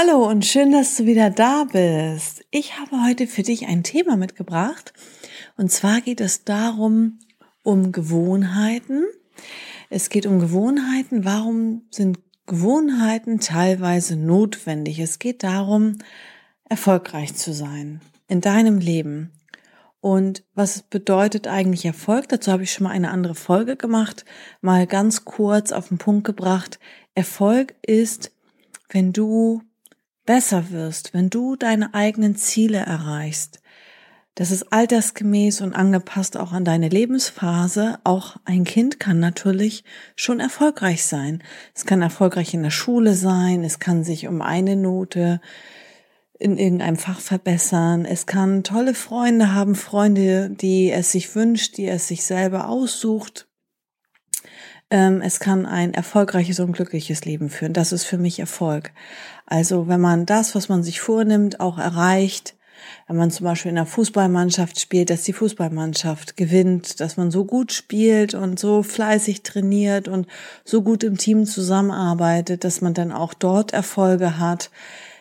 Hallo und schön, dass du wieder da bist. Ich habe heute für dich ein Thema mitgebracht. Und zwar geht es darum, um Gewohnheiten. Es geht um Gewohnheiten. Warum sind Gewohnheiten teilweise notwendig? Es geht darum, erfolgreich zu sein in deinem Leben. Und was bedeutet eigentlich Erfolg? Dazu habe ich schon mal eine andere Folge gemacht, mal ganz kurz auf den Punkt gebracht. Erfolg ist, wenn du besser wirst, wenn du deine eigenen Ziele erreichst. Das ist altersgemäß und angepasst auch an deine Lebensphase. Auch ein Kind kann natürlich schon erfolgreich sein. Es kann erfolgreich in der Schule sein, es kann sich um eine Note in irgendeinem Fach verbessern. Es kann tolle Freunde haben, Freunde, die es sich wünscht, die es sich selber aussucht. Ähm, es kann ein erfolgreiches und glückliches Leben führen. Das ist für mich Erfolg. Also wenn man das, was man sich vornimmt, auch erreicht, wenn man zum Beispiel in einer Fußballmannschaft spielt, dass die Fußballmannschaft gewinnt, dass man so gut spielt und so fleißig trainiert und so gut im Team zusammenarbeitet, dass man dann auch dort Erfolge hat.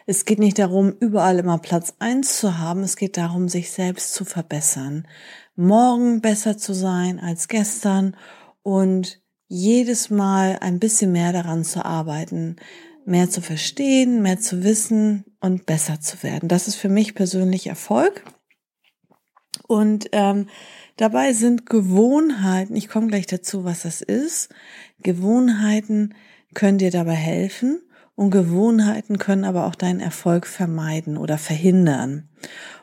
Es geht nicht darum, überall immer Platz eins zu haben. Es geht darum, sich selbst zu verbessern. Morgen besser zu sein als gestern und jedes Mal ein bisschen mehr daran zu arbeiten, mehr zu verstehen, mehr zu wissen und besser zu werden. Das ist für mich persönlich Erfolg. Und ähm, dabei sind Gewohnheiten, ich komme gleich dazu, was das ist, Gewohnheiten können dir dabei helfen und Gewohnheiten können aber auch deinen Erfolg vermeiden oder verhindern.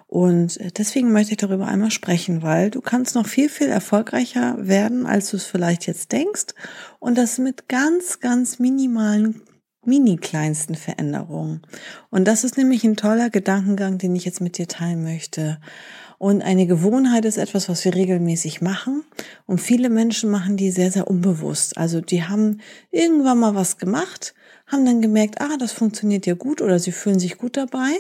Und deswegen möchte ich darüber einmal sprechen, weil du kannst noch viel, viel erfolgreicher werden, als du es vielleicht jetzt denkst. Und das mit ganz, ganz minimalen, mini kleinsten Veränderungen. Und das ist nämlich ein toller Gedankengang, den ich jetzt mit dir teilen möchte. Und eine Gewohnheit ist etwas, was wir regelmäßig machen. Und viele Menschen machen die sehr, sehr unbewusst. Also die haben irgendwann mal was gemacht, haben dann gemerkt, ah, das funktioniert ja gut oder sie fühlen sich gut dabei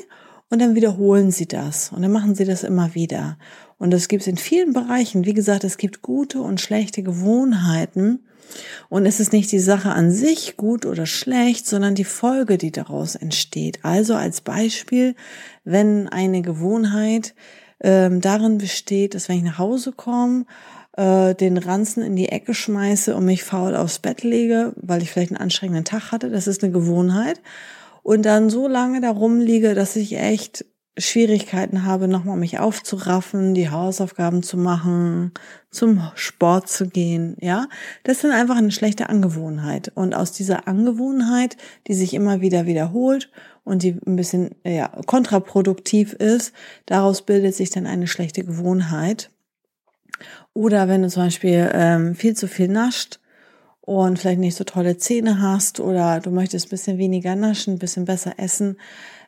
und dann wiederholen sie das und dann machen sie das immer wieder. Und das gibt es in vielen Bereichen. Wie gesagt, es gibt gute und schlechte Gewohnheiten. Und es ist nicht die Sache an sich gut oder schlecht, sondern die Folge, die daraus entsteht. Also als Beispiel, wenn eine Gewohnheit ähm, darin besteht, dass wenn ich nach Hause komme, äh, den Ranzen in die Ecke schmeiße und mich faul aufs Bett lege, weil ich vielleicht einen anstrengenden Tag hatte, das ist eine Gewohnheit und dann so lange da rumliege, dass ich echt Schwierigkeiten habe, nochmal mich aufzuraffen, die Hausaufgaben zu machen, zum Sport zu gehen, ja. Das ist einfach eine schlechte Angewohnheit. Und aus dieser Angewohnheit, die sich immer wieder wiederholt und die ein bisschen, ja, kontraproduktiv ist, daraus bildet sich dann eine schlechte Gewohnheit. Oder wenn du zum Beispiel ähm, viel zu viel nascht, und vielleicht nicht so tolle Zähne hast oder du möchtest ein bisschen weniger naschen, ein bisschen besser essen,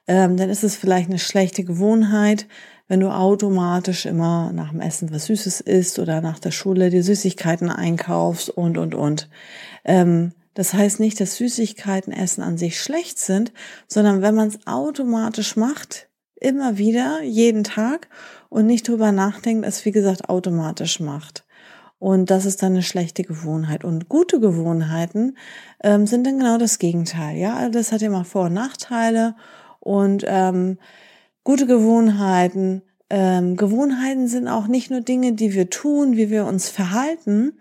ähm, dann ist es vielleicht eine schlechte Gewohnheit, wenn du automatisch immer nach dem Essen was Süßes isst oder nach der Schule die Süßigkeiten einkaufst und, und, und. Ähm, das heißt nicht, dass Süßigkeiten essen an sich schlecht sind, sondern wenn man es automatisch macht, immer wieder, jeden Tag und nicht drüber nachdenkt, es wie gesagt automatisch macht. Und das ist dann eine schlechte Gewohnheit. Und gute Gewohnheiten ähm, sind dann genau das Gegenteil. Ja, also das hat immer Vor- und Nachteile. Und ähm, gute Gewohnheiten, ähm, Gewohnheiten sind auch nicht nur Dinge, die wir tun, wie wir uns verhalten,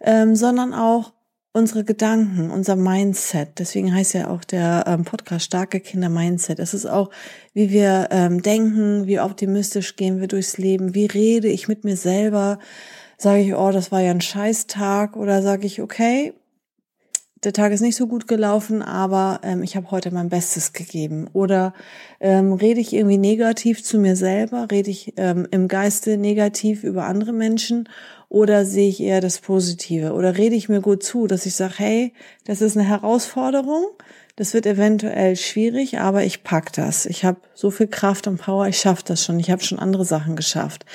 ähm, sondern auch unsere Gedanken, unser Mindset. Deswegen heißt ja auch der ähm, Podcast Starke Kinder Mindset. Es ist auch, wie wir ähm, denken, wie optimistisch gehen wir durchs Leben, wie rede ich mit mir selber, Sage ich, oh, das war ja ein Scheißtag oder sage ich, okay, der Tag ist nicht so gut gelaufen, aber ähm, ich habe heute mein Bestes gegeben. Oder ähm, rede ich irgendwie negativ zu mir selber, rede ich ähm, im Geiste negativ über andere Menschen oder sehe ich eher das Positive? Oder rede ich mir gut zu, dass ich sage, hey, das ist eine Herausforderung, das wird eventuell schwierig, aber ich pack das. Ich habe so viel Kraft und Power, ich schaffe das schon. Ich habe schon andere Sachen geschafft.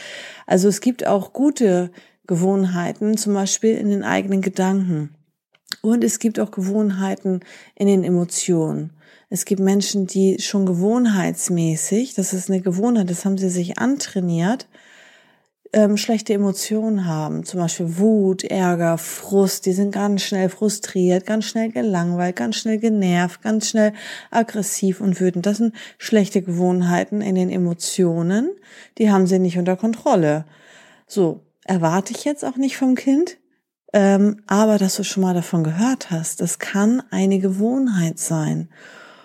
Also es gibt auch gute Gewohnheiten, zum Beispiel in den eigenen Gedanken. Und es gibt auch Gewohnheiten in den Emotionen. Es gibt Menschen, die schon gewohnheitsmäßig, das ist eine Gewohnheit, das haben sie sich antrainiert, ähm, schlechte Emotionen haben, zum Beispiel Wut, Ärger, Frust, die sind ganz schnell frustriert, ganz schnell gelangweilt, ganz schnell genervt, ganz schnell aggressiv und wütend. Das sind schlechte Gewohnheiten in den Emotionen, die haben sie nicht unter Kontrolle. So, erwarte ich jetzt auch nicht vom Kind, ähm, aber dass du schon mal davon gehört hast, das kann eine Gewohnheit sein.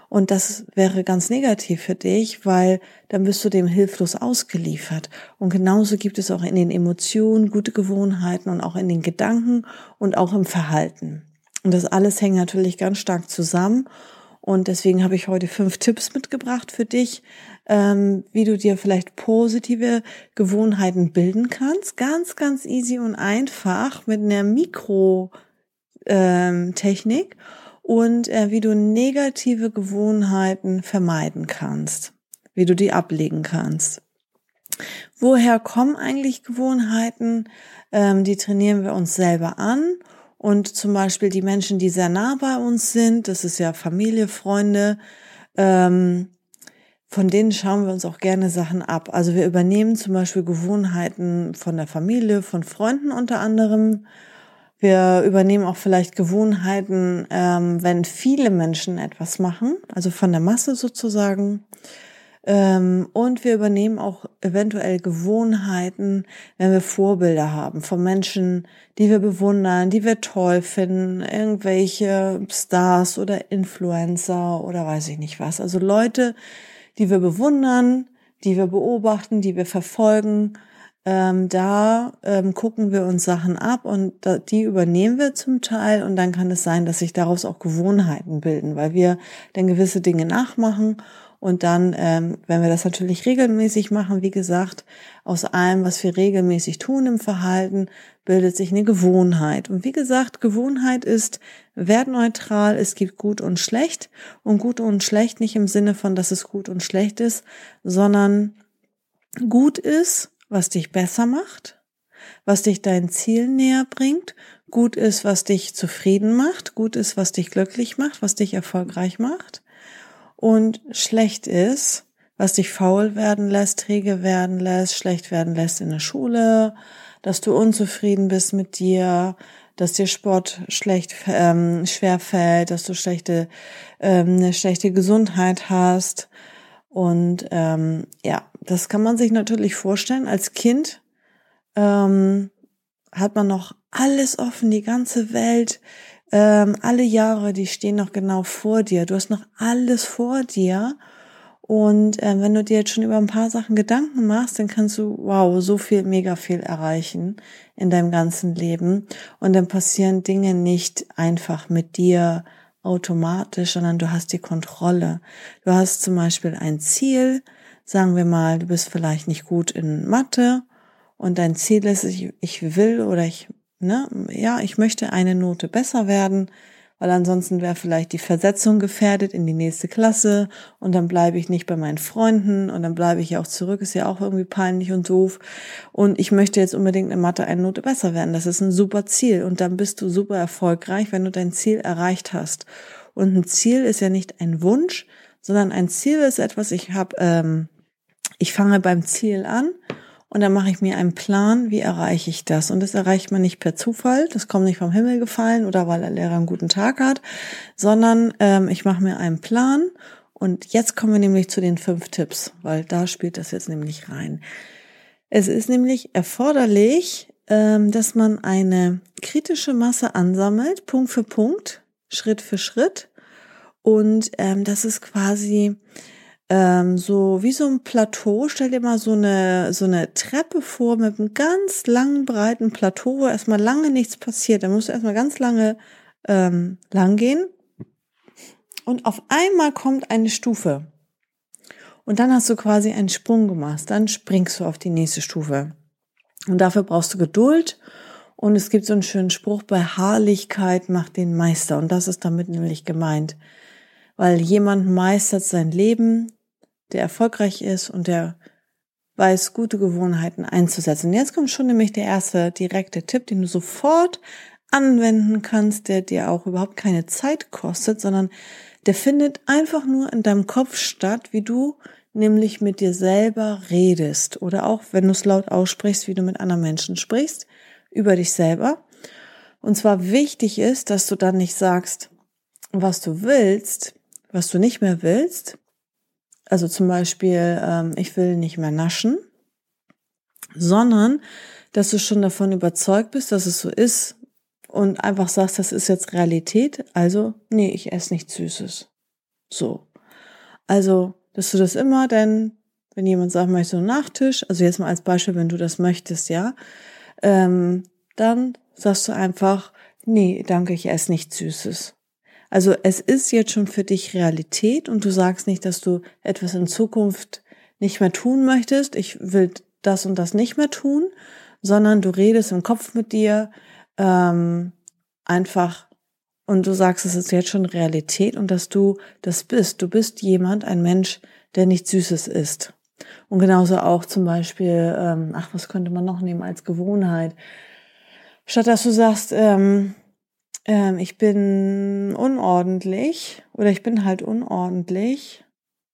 Und das wäre ganz negativ für dich, weil dann bist du dem hilflos ausgeliefert. Und genauso gibt es auch in den Emotionen gute Gewohnheiten und auch in den Gedanken und auch im Verhalten. Und das alles hängt natürlich ganz stark zusammen. Und deswegen habe ich heute fünf Tipps mitgebracht für dich, ähm, wie du dir vielleicht positive Gewohnheiten bilden kannst. Ganz, ganz easy und einfach mit einer Mikrotechnik. Ähm, und äh, wie du negative Gewohnheiten vermeiden kannst, wie du die ablegen kannst. Woher kommen eigentlich Gewohnheiten? Ähm, die trainieren wir uns selber an und zum Beispiel die Menschen, die sehr nah bei uns sind, das ist ja Familie, Freunde, ähm, von denen schauen wir uns auch gerne Sachen ab. Also wir übernehmen zum Beispiel Gewohnheiten von der Familie, von Freunden unter anderem wir übernehmen auch vielleicht Gewohnheiten, ähm, wenn viele Menschen etwas machen, also von der Masse sozusagen. Ähm, und wir übernehmen auch eventuell Gewohnheiten, wenn wir Vorbilder haben von Menschen, die wir bewundern, die wir toll finden, irgendwelche Stars oder Influencer oder weiß ich nicht was. Also Leute, die wir bewundern, die wir beobachten, die wir verfolgen. Ähm, da ähm, gucken wir uns Sachen ab und da, die übernehmen wir zum Teil und dann kann es sein, dass sich daraus auch Gewohnheiten bilden, weil wir dann gewisse Dinge nachmachen und dann, ähm, wenn wir das natürlich regelmäßig machen, wie gesagt, aus allem, was wir regelmäßig tun im Verhalten, bildet sich eine Gewohnheit. Und wie gesagt, Gewohnheit ist wertneutral. Es gibt gut und schlecht. Und gut und schlecht nicht im Sinne von, dass es gut und schlecht ist, sondern gut ist, was dich besser macht, was dich dein Ziel näher bringt, gut ist, was dich zufrieden macht, gut ist, was dich glücklich macht, was dich erfolgreich macht und schlecht ist, was dich faul werden lässt, träge werden lässt, schlecht werden lässt in der Schule, dass du unzufrieden bist mit dir, dass dir Sport schlecht ähm, schwer fällt, dass du schlechte ähm, eine schlechte Gesundheit hast, und ähm, ja, das kann man sich natürlich vorstellen. Als Kind ähm, hat man noch alles offen, die ganze Welt, ähm, alle Jahre, die stehen noch genau vor dir. Du hast noch alles vor dir. Und äh, wenn du dir jetzt schon über ein paar Sachen Gedanken machst, dann kannst du, wow, so viel, mega viel erreichen in deinem ganzen Leben. Und dann passieren Dinge nicht einfach mit dir automatisch, sondern du hast die Kontrolle. Du hast zum Beispiel ein Ziel, sagen wir mal, du bist vielleicht nicht gut in Mathe und dein Ziel ist, ich, ich will oder ich, ne, ja, ich möchte eine Note besser werden, weil ansonsten wäre vielleicht die Versetzung gefährdet in die nächste Klasse und dann bleibe ich nicht bei meinen Freunden und dann bleibe ich ja auch zurück, ist ja auch irgendwie peinlich und doof. Und ich möchte jetzt unbedingt in Mathe eine Note besser werden. Das ist ein super Ziel und dann bist du super erfolgreich, wenn du dein Ziel erreicht hast. Und ein Ziel ist ja nicht ein Wunsch, sondern ein Ziel ist etwas, ich habe, ähm, ich fange beim Ziel an und dann mache ich mir einen Plan, wie erreiche ich das. Und das erreicht man nicht per Zufall, das kommt nicht vom Himmel gefallen oder weil der Lehrer einen guten Tag hat, sondern ähm, ich mache mir einen Plan. Und jetzt kommen wir nämlich zu den fünf Tipps, weil da spielt das jetzt nämlich rein. Es ist nämlich erforderlich, ähm, dass man eine kritische Masse ansammelt, Punkt für Punkt, Schritt für Schritt. Und ähm, das ist quasi ähm, so wie so ein Plateau. Stell dir mal so eine, so eine Treppe vor mit einem ganz langen, breiten Plateau, wo erstmal lange nichts passiert. Da musst du erstmal ganz lange ähm, lang gehen. Und auf einmal kommt eine Stufe. Und dann hast du quasi einen Sprung gemacht. Dann springst du auf die nächste Stufe. Und dafür brauchst du Geduld. Und es gibt so einen schönen Spruch, bei Haarlichkeit macht den Meister. Und das ist damit nämlich gemeint. weil jemand meistert sein Leben, der erfolgreich ist und der weiß, gute Gewohnheiten einzusetzen. Jetzt kommt schon nämlich der erste direkte Tipp, den du sofort anwenden kannst, der dir auch überhaupt keine Zeit kostet, sondern der findet einfach nur in deinem Kopf statt, wie du nämlich mit dir selber redest oder auch, wenn du es laut aussprichst, wie du mit anderen Menschen sprichst, über dich selber. Und zwar wichtig ist, dass du dann nicht sagst, was du willst, was du nicht mehr willst. Also zum Beispiel, ähm, ich will nicht mehr naschen, sondern dass du schon davon überzeugt bist, dass es so ist und einfach sagst, das ist jetzt Realität. Also, nee, ich esse nichts Süßes. So. Also, dass du das immer, denn wenn jemand sagt, möchte einen Nachtisch, also jetzt mal als Beispiel, wenn du das möchtest, ja, ähm, dann sagst du einfach, nee, danke, ich esse nichts Süßes. Also es ist jetzt schon für dich Realität und du sagst nicht, dass du etwas in Zukunft nicht mehr tun möchtest, ich will das und das nicht mehr tun, sondern du redest im Kopf mit dir ähm, einfach und du sagst, es ist jetzt schon Realität und dass du das bist. Du bist jemand, ein Mensch, der nicht Süßes isst. Und genauso auch zum Beispiel, ähm, ach, was könnte man noch nehmen als Gewohnheit? Statt dass du sagst, ähm, ähm, ich bin unordentlich oder ich bin halt unordentlich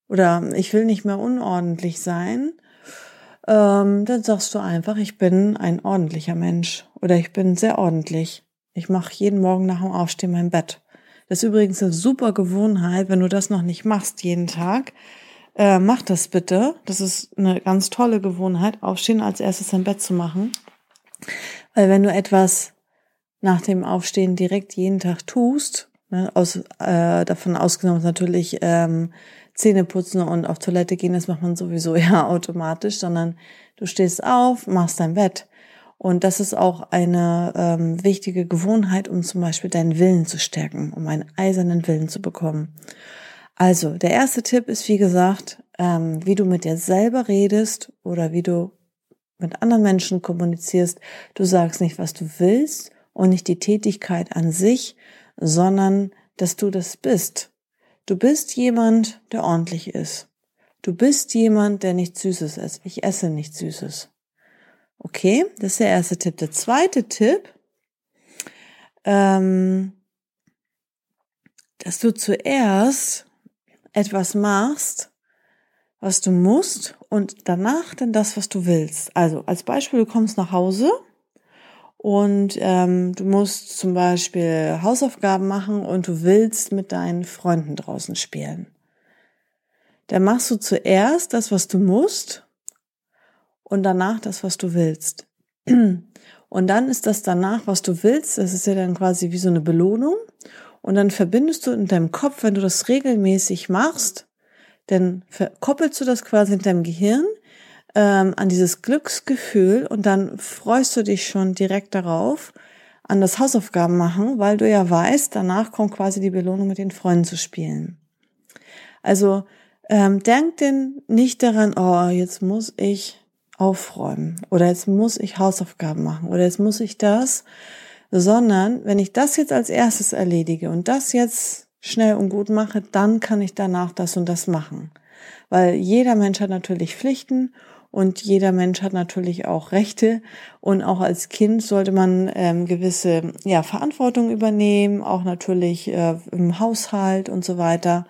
oder ich will nicht mehr unordentlich sein, ähm, dann sagst du einfach, ich bin ein ordentlicher Mensch oder ich bin sehr ordentlich. Ich mache jeden Morgen nach dem Aufstehen mein Bett. Das ist übrigens eine super Gewohnheit, wenn du das noch nicht machst jeden Tag. Äh, mach das bitte. Das ist eine ganz tolle Gewohnheit, aufstehen als erstes dein Bett zu machen. Weil wenn du etwas nach dem Aufstehen direkt jeden Tag tust, ne, aus, äh, davon ausgenommen natürlich ähm, Zähne putzen und auf Toilette gehen, das macht man sowieso ja automatisch, sondern du stehst auf, machst dein Bett. Und das ist auch eine ähm, wichtige Gewohnheit, um zum Beispiel deinen Willen zu stärken, um einen eisernen Willen zu bekommen. Also, der erste Tipp ist, wie gesagt, ähm, wie du mit dir selber redest oder wie du mit anderen Menschen kommunizierst. Du sagst nicht, was du willst und nicht die Tätigkeit an sich, sondern dass du das bist. Du bist jemand, der ordentlich ist. Du bist jemand, der nichts Süßes isst. Ich esse nichts Süßes. Okay, das ist der erste Tipp. Der zweite Tipp, ähm, dass du zuerst etwas machst, was du musst und danach dann das, was du willst. Also als Beispiel, du kommst nach Hause und ähm, du musst zum Beispiel Hausaufgaben machen und du willst mit deinen Freunden draußen spielen. Dann machst du zuerst das, was du musst und danach das, was du willst. Und dann ist das danach, was du willst, das ist ja dann quasi wie so eine Belohnung. Und dann verbindest du in deinem Kopf, wenn du das regelmäßig machst, dann verkoppelst du das quasi in deinem Gehirn ähm, an dieses Glücksgefühl und dann freust du dich schon direkt darauf, an das Hausaufgaben machen, weil du ja weißt, danach kommt quasi die Belohnung mit den Freunden zu spielen. Also ähm, denk denn nicht daran, oh, jetzt muss ich aufräumen oder jetzt muss ich Hausaufgaben machen oder jetzt muss ich das, sondern wenn ich das jetzt als erstes erledige und das jetzt schnell und gut mache, dann kann ich danach das und das machen. Weil jeder Mensch hat natürlich Pflichten und jeder Mensch hat natürlich auch Rechte. Und auch als Kind sollte man ähm, gewisse ja, Verantwortung übernehmen, auch natürlich äh, im Haushalt und so weiter.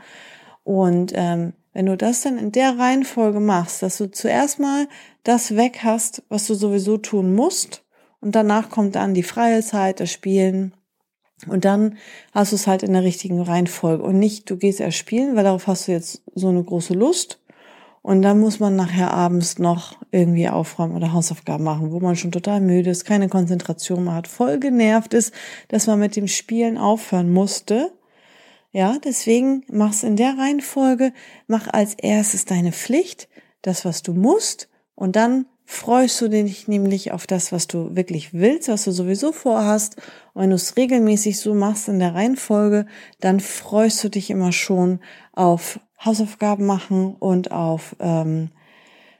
Und ähm, wenn du das dann in der Reihenfolge machst, dass du zuerst mal das weg hast, was du sowieso tun musst, und danach kommt dann die freie Zeit, das Spielen, und dann hast du es halt in der richtigen Reihenfolge. Und nicht, du gehst erst spielen, weil darauf hast du jetzt so eine große Lust und dann muss man nachher abends noch irgendwie aufräumen oder Hausaufgaben machen, wo man schon total müde ist, keine Konzentration mehr hat, voll genervt ist, dass man mit dem Spielen aufhören musste. Ja, deswegen mach's in der Reihenfolge, mach als erstes deine Pflicht, das, was du musst, und dann freust du dich nämlich auf das, was du wirklich willst, was du sowieso vorhast. Und wenn du es regelmäßig so machst in der Reihenfolge, dann freust du dich immer schon auf Hausaufgaben machen und auf ähm,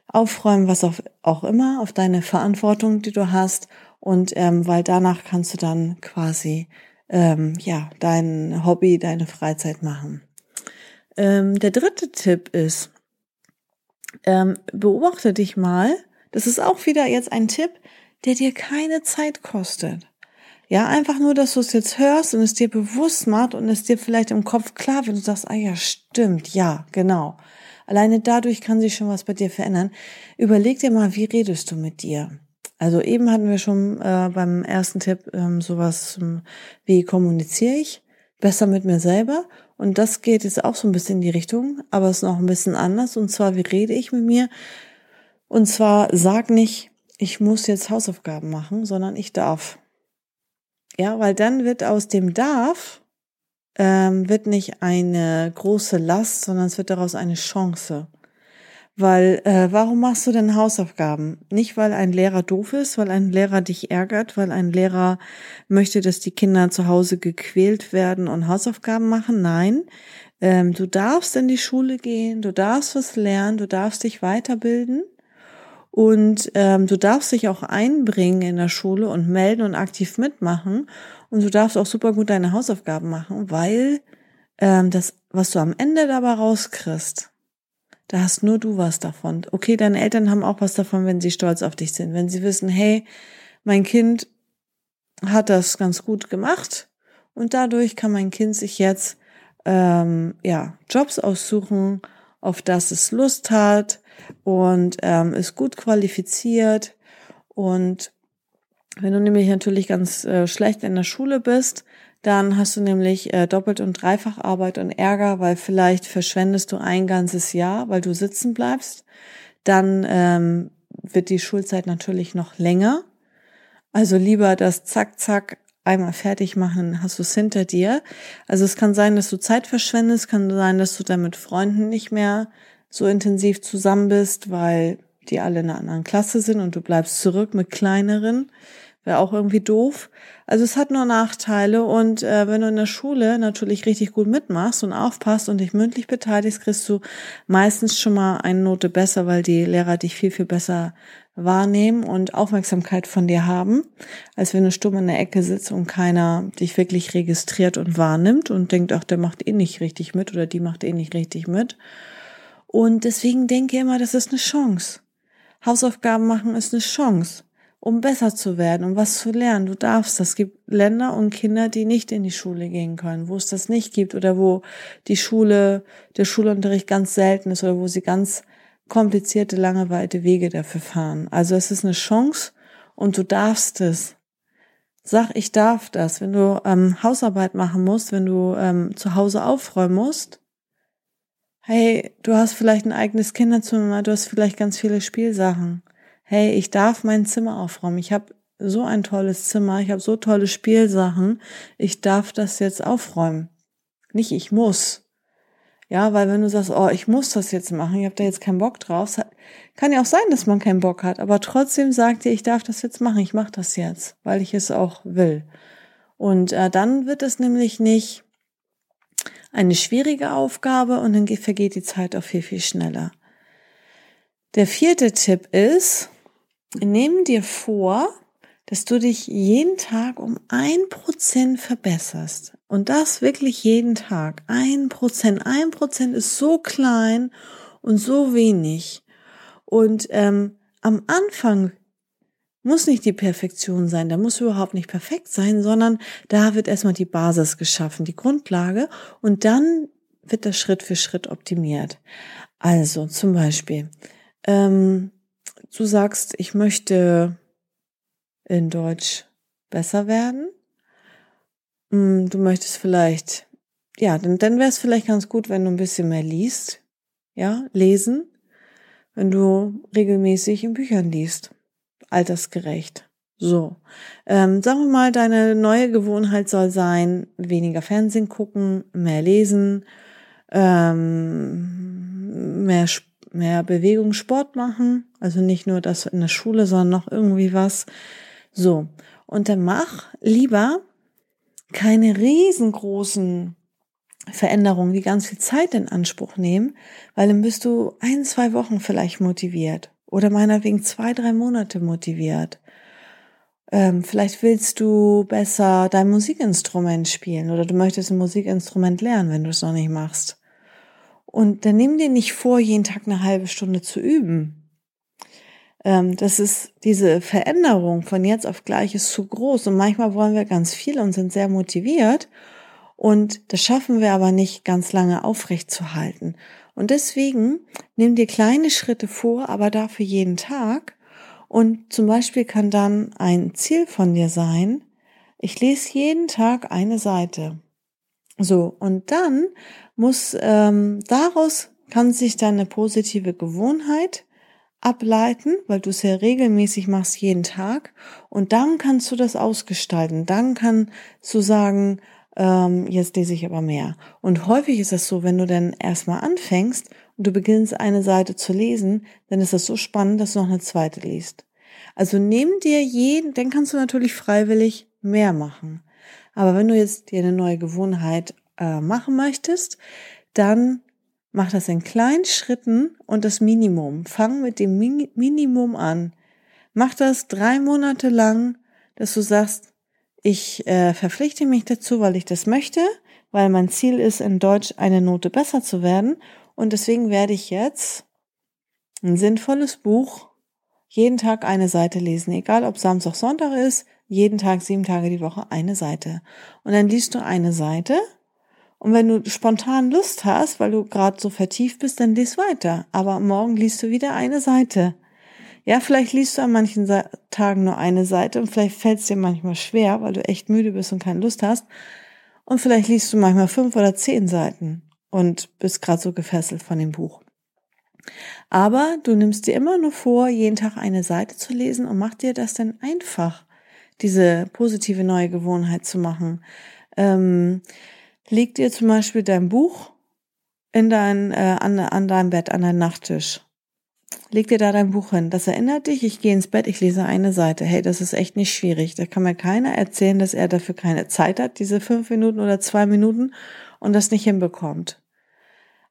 Aufräumen, was auch, immer, auf deine Verantwortung, die du hast. Und ähm, weil danach kannst du dann quasi ähm, ja dein Hobby, deine Freizeit machen. ähm, der dritte Tipp ist, ähm, beobachte dich mal. Das ist auch wieder jetzt ein Tipp, der dir keine Zeit kostet. Ja, einfach nur, dass du es jetzt hörst und es dir bewusst macht und es dir vielleicht im Kopf klar wird und du sagst, ah ja, stimmt, ja, genau. Alleine dadurch kann sich schon was bei dir verändern. Überleg dir mal, wie redest du mit dir? Also eben hatten wir schon äh, beim ersten Tipp ähm, sowas ähm, wie kommuniziere ich besser mit mir selber und das geht jetzt auch so ein bisschen in die Richtung, aber es ist noch ein bisschen anders und zwar wie rede ich mit mir? Und zwar sag nicht, ich muss jetzt Hausaufgaben machen, sondern ich darf. Ja, weil dann wird aus dem darf ähm, wird nicht eine große Last, sondern es wird daraus eine Chance. Weil, äh, warum machst du denn Hausaufgaben? Nicht, weil ein Lehrer doof ist, weil ein Lehrer dich ärgert, weil ein Lehrer möchte, dass die Kinder zu Hause gequält werden und Hausaufgaben machen. Nein, ähm, du darfst in die Schule gehen, du darfst was lernen, du darfst dich weiterbilden. Und ähm, du darfst dich auch einbringen in der Schule und melden und aktiv mitmachen. Und du darfst auch super gut deine Hausaufgaben machen, weil ähm, das, was du am Ende dabei rauskriegst, da hast nur du was davon. Okay, deine Eltern haben auch was davon, wenn sie stolz auf dich sind, wenn sie wissen, hey, mein Kind hat das ganz gut gemacht und dadurch kann mein Kind sich jetzt ähm, ja Jobs aussuchen, auf das es Lust hat und ähm, ist gut qualifiziert. Und wenn du nämlich natürlich ganz äh, schlecht in der Schule bist, dann hast du nämlich äh, doppelt und dreifach Arbeit und Ärger, weil vielleicht verschwendest du ein ganzes Jahr, weil du sitzen bleibst. Dann ähm, wird die Schulzeit natürlich noch länger. Also lieber das Zack, Zack einmal fertig machen, hast du es hinter dir. Also es kann sein, dass du Zeit verschwendest, kann sein, dass du dann mit Freunden nicht mehr so intensiv zusammen bist, weil die alle in einer anderen Klasse sind und du bleibst zurück mit kleineren. Wäre auch irgendwie doof. Also es hat nur Nachteile und äh, wenn du in der Schule natürlich richtig gut mitmachst und aufpasst und dich mündlich beteiligst, kriegst du meistens schon mal eine Note besser, weil die Lehrer dich viel, viel besser wahrnehmen und Aufmerksamkeit von dir haben, als wenn du stumm in der Ecke sitzt und keiner dich wirklich registriert und wahrnimmt und denkt, ach, der macht eh nicht richtig mit oder die macht eh nicht richtig mit. Und deswegen denke immer, das ist eine Chance. Hausaufgaben machen ist eine Chance, um besser zu werden, um was zu lernen. Du darfst. Es gibt Länder und Kinder, die nicht in die Schule gehen können, wo es das nicht gibt oder wo die Schule, der Schulunterricht ganz selten ist oder wo sie ganz komplizierte, lange, weite Wege dafür fahren. Also es ist eine Chance und du darfst es. Sag, ich darf das. Wenn du ähm, Hausarbeit machen musst, wenn du ähm, zu Hause aufräumen musst, Hey, du hast vielleicht ein eigenes Kinderzimmer, du hast vielleicht ganz viele Spielsachen. Hey, ich darf mein Zimmer aufräumen. Ich habe so ein tolles Zimmer, ich habe so tolle Spielsachen. Ich darf das jetzt aufräumen. Nicht ich muss. Ja, weil wenn du sagst, oh, ich muss das jetzt machen, ich habe da jetzt keinen Bock drauf, kann ja auch sein, dass man keinen Bock hat, aber trotzdem sagt dir, ich darf das jetzt machen, ich mache das jetzt, weil ich es auch will. Und äh, dann wird es nämlich nicht eine schwierige Aufgabe und dann vergeht die Zeit auch viel, viel schneller. Der vierte Tipp ist, nimm dir vor, dass du dich jeden Tag um ein Prozent verbesserst. Und das wirklich jeden Tag. Ein Prozent. Ein Prozent ist so klein und so wenig. Und ähm, am Anfang muss nicht die Perfektion sein, da muss überhaupt nicht perfekt sein, sondern da wird erstmal die Basis geschaffen, die Grundlage und dann wird das Schritt für Schritt optimiert. Also zum Beispiel, ähm, du sagst, ich möchte in Deutsch besser werden. Hm, du möchtest vielleicht, ja, dann, dann wäre es vielleicht ganz gut, wenn du ein bisschen mehr liest. Ja, lesen, wenn du regelmäßig in Büchern liest altersgerecht. So, ähm, sagen wir mal, deine neue Gewohnheit soll sein, weniger Fernsehen gucken, mehr lesen, ähm, mehr, mehr Bewegung, Sport machen. Also nicht nur das in der Schule, sondern noch irgendwie was. So, und dann mach lieber keine riesengroßen Veränderungen, die ganz viel Zeit in Anspruch nehmen, weil dann bist du ein, zwei Wochen vielleicht motiviert oder meinetwegen zwei, drei Monate motiviert. Ähm, vielleicht willst du besser dein Musikinstrument spielen oder du möchtest ein Musikinstrument lernen, wenn du es noch nicht machst. Und dann nimm dir nicht vor, jeden Tag eine halbe Stunde zu üben. Ähm, das ist diese Veränderung von jetzt auf gleich ist zu groß. Und manchmal wollen wir ganz viel und sind sehr motiviert. Und das schaffen wir aber nicht ganz lange aufrecht zu halten. Und deswegen nimm dir kleine Schritte vor, aber dafür jeden Tag. Und zum Beispiel kann dann ein Ziel von dir sein, ich lese jeden Tag eine Seite. So, und dann muss ähm, daraus kann sich dann eine positive Gewohnheit ableiten, weil du es ja regelmäßig machst jeden Tag. Und dann kannst du das ausgestalten. Dann kannst du sagen, ähm, jetzt lese ich aber mehr. Und häufig ist das so, wenn du dann erstmal anfängst und du beginnst eine Seite zu lesen, dann ist das so spannend, dass du noch eine zweite liest. Also nimm dir jeden, dann kannst du natürlich freiwillig mehr machen. Aber wenn du jetzt dir eine neue Gewohnheit äh, machen möchtest, dann mach das in kleinen Schritten und das Minimum. Fang mit dem Min Minimum an. Mach das drei Monate lang, dass du sagst, ich äh, verpflichte mich dazu, weil ich das möchte, weil mein Ziel ist, in Deutsch eine Note besser zu werden. Und deswegen werde ich jetzt ein sinnvolles Buch jeden Tag eine Seite lesen, egal ob Samstag, Sonntag ist, jeden Tag, sieben Tage die Woche eine Seite. Und dann liest du eine Seite. Und wenn du spontan Lust hast, weil du gerade so vertieft bist, dann liest weiter. Aber morgen liest du wieder eine Seite. Ja, vielleicht liest du an manchen Tagen nur eine Seite und vielleicht fällt es dir manchmal schwer, weil du echt müde bist und keine Lust hast. Und vielleicht liest du manchmal fünf oder zehn Seiten und bist gerade so gefesselt von dem Buch. Aber du nimmst dir immer nur vor, jeden Tag eine Seite zu lesen und mach dir das dann einfach, diese positive neue Gewohnheit zu machen. Ähm, leg dir zum Beispiel dein Buch in dein, äh, an, an deinem Bett, an deinem Nachttisch Leg dir da dein Buch hin. Das erinnert dich, ich gehe ins Bett, ich lese eine Seite. Hey, das ist echt nicht schwierig. Da kann mir keiner erzählen, dass er dafür keine Zeit hat, diese fünf Minuten oder zwei Minuten und das nicht hinbekommt.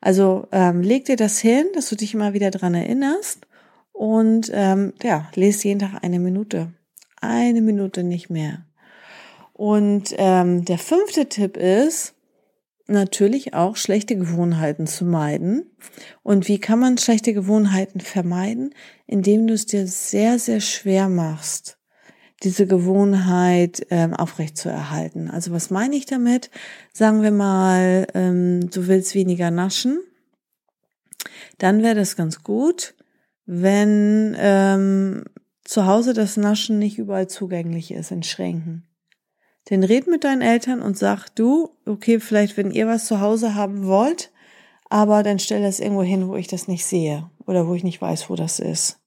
Also ähm, leg dir das hin, dass du dich immer wieder dran erinnerst und ähm, ja, lese jeden Tag eine Minute. Eine Minute nicht mehr. Und ähm, der fünfte Tipp ist, natürlich auch schlechte Gewohnheiten zu meiden. Und wie kann man schlechte Gewohnheiten vermeiden? Indem du es dir sehr, sehr schwer machst, diese Gewohnheit ähm, aufrecht zu erhalten. Also was meine ich damit? Sagen wir mal, ähm, du willst weniger naschen. Dann wäre das ganz gut, wenn ähm, zu Hause das Naschen nicht überall zugänglich ist in Schränken. Denn red mit deinen Eltern und sag du, okay, vielleicht wenn ihr was zu Hause haben wollt, aber dann stell das irgendwo hin, wo ich das nicht sehe oder wo ich nicht weiß, wo das ist.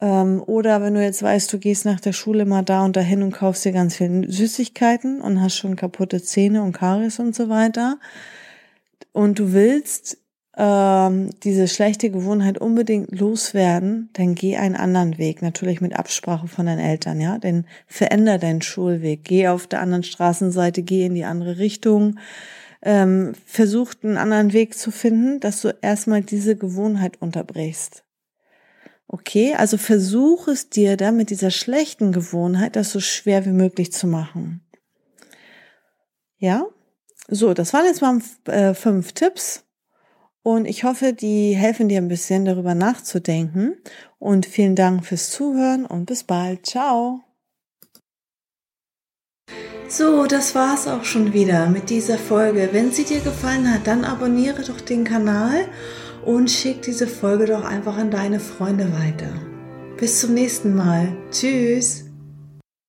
Ähm, oder wenn du jetzt weißt, du gehst nach der Schule mal da und dahin und kaufst dir ganz viele Süßigkeiten und hast schon kaputte Zähne und Karies und so weiter und du willst ähm, diese schlechte Gewohnheit unbedingt loswerden, dann geh einen anderen Weg, natürlich mit Absprache von deinen Eltern, ja, denn veränder deinen Schulweg, geh auf der anderen Straßenseite, geh in die andere Richtung, ähm, versuch einen anderen Weg zu finden, dass du erstmal diese Gewohnheit unterbrichst. Okay, also versuch es dir dann mit dieser schlechten Gewohnheit, das so schwer wie möglich zu machen. Ja, so, das waren jetzt mal äh, fünf Tipps und ich hoffe, die helfen dir ein bisschen darüber nachzudenken. Und vielen Dank fürs Zuhören und bis bald. Ciao. So, das war's auch schon wieder mit dieser Folge. Wenn sie dir gefallen hat, dann abonniere doch den Kanal und schick diese Folge doch einfach an deine Freunde weiter. Bis zum nächsten Mal. Tschüss.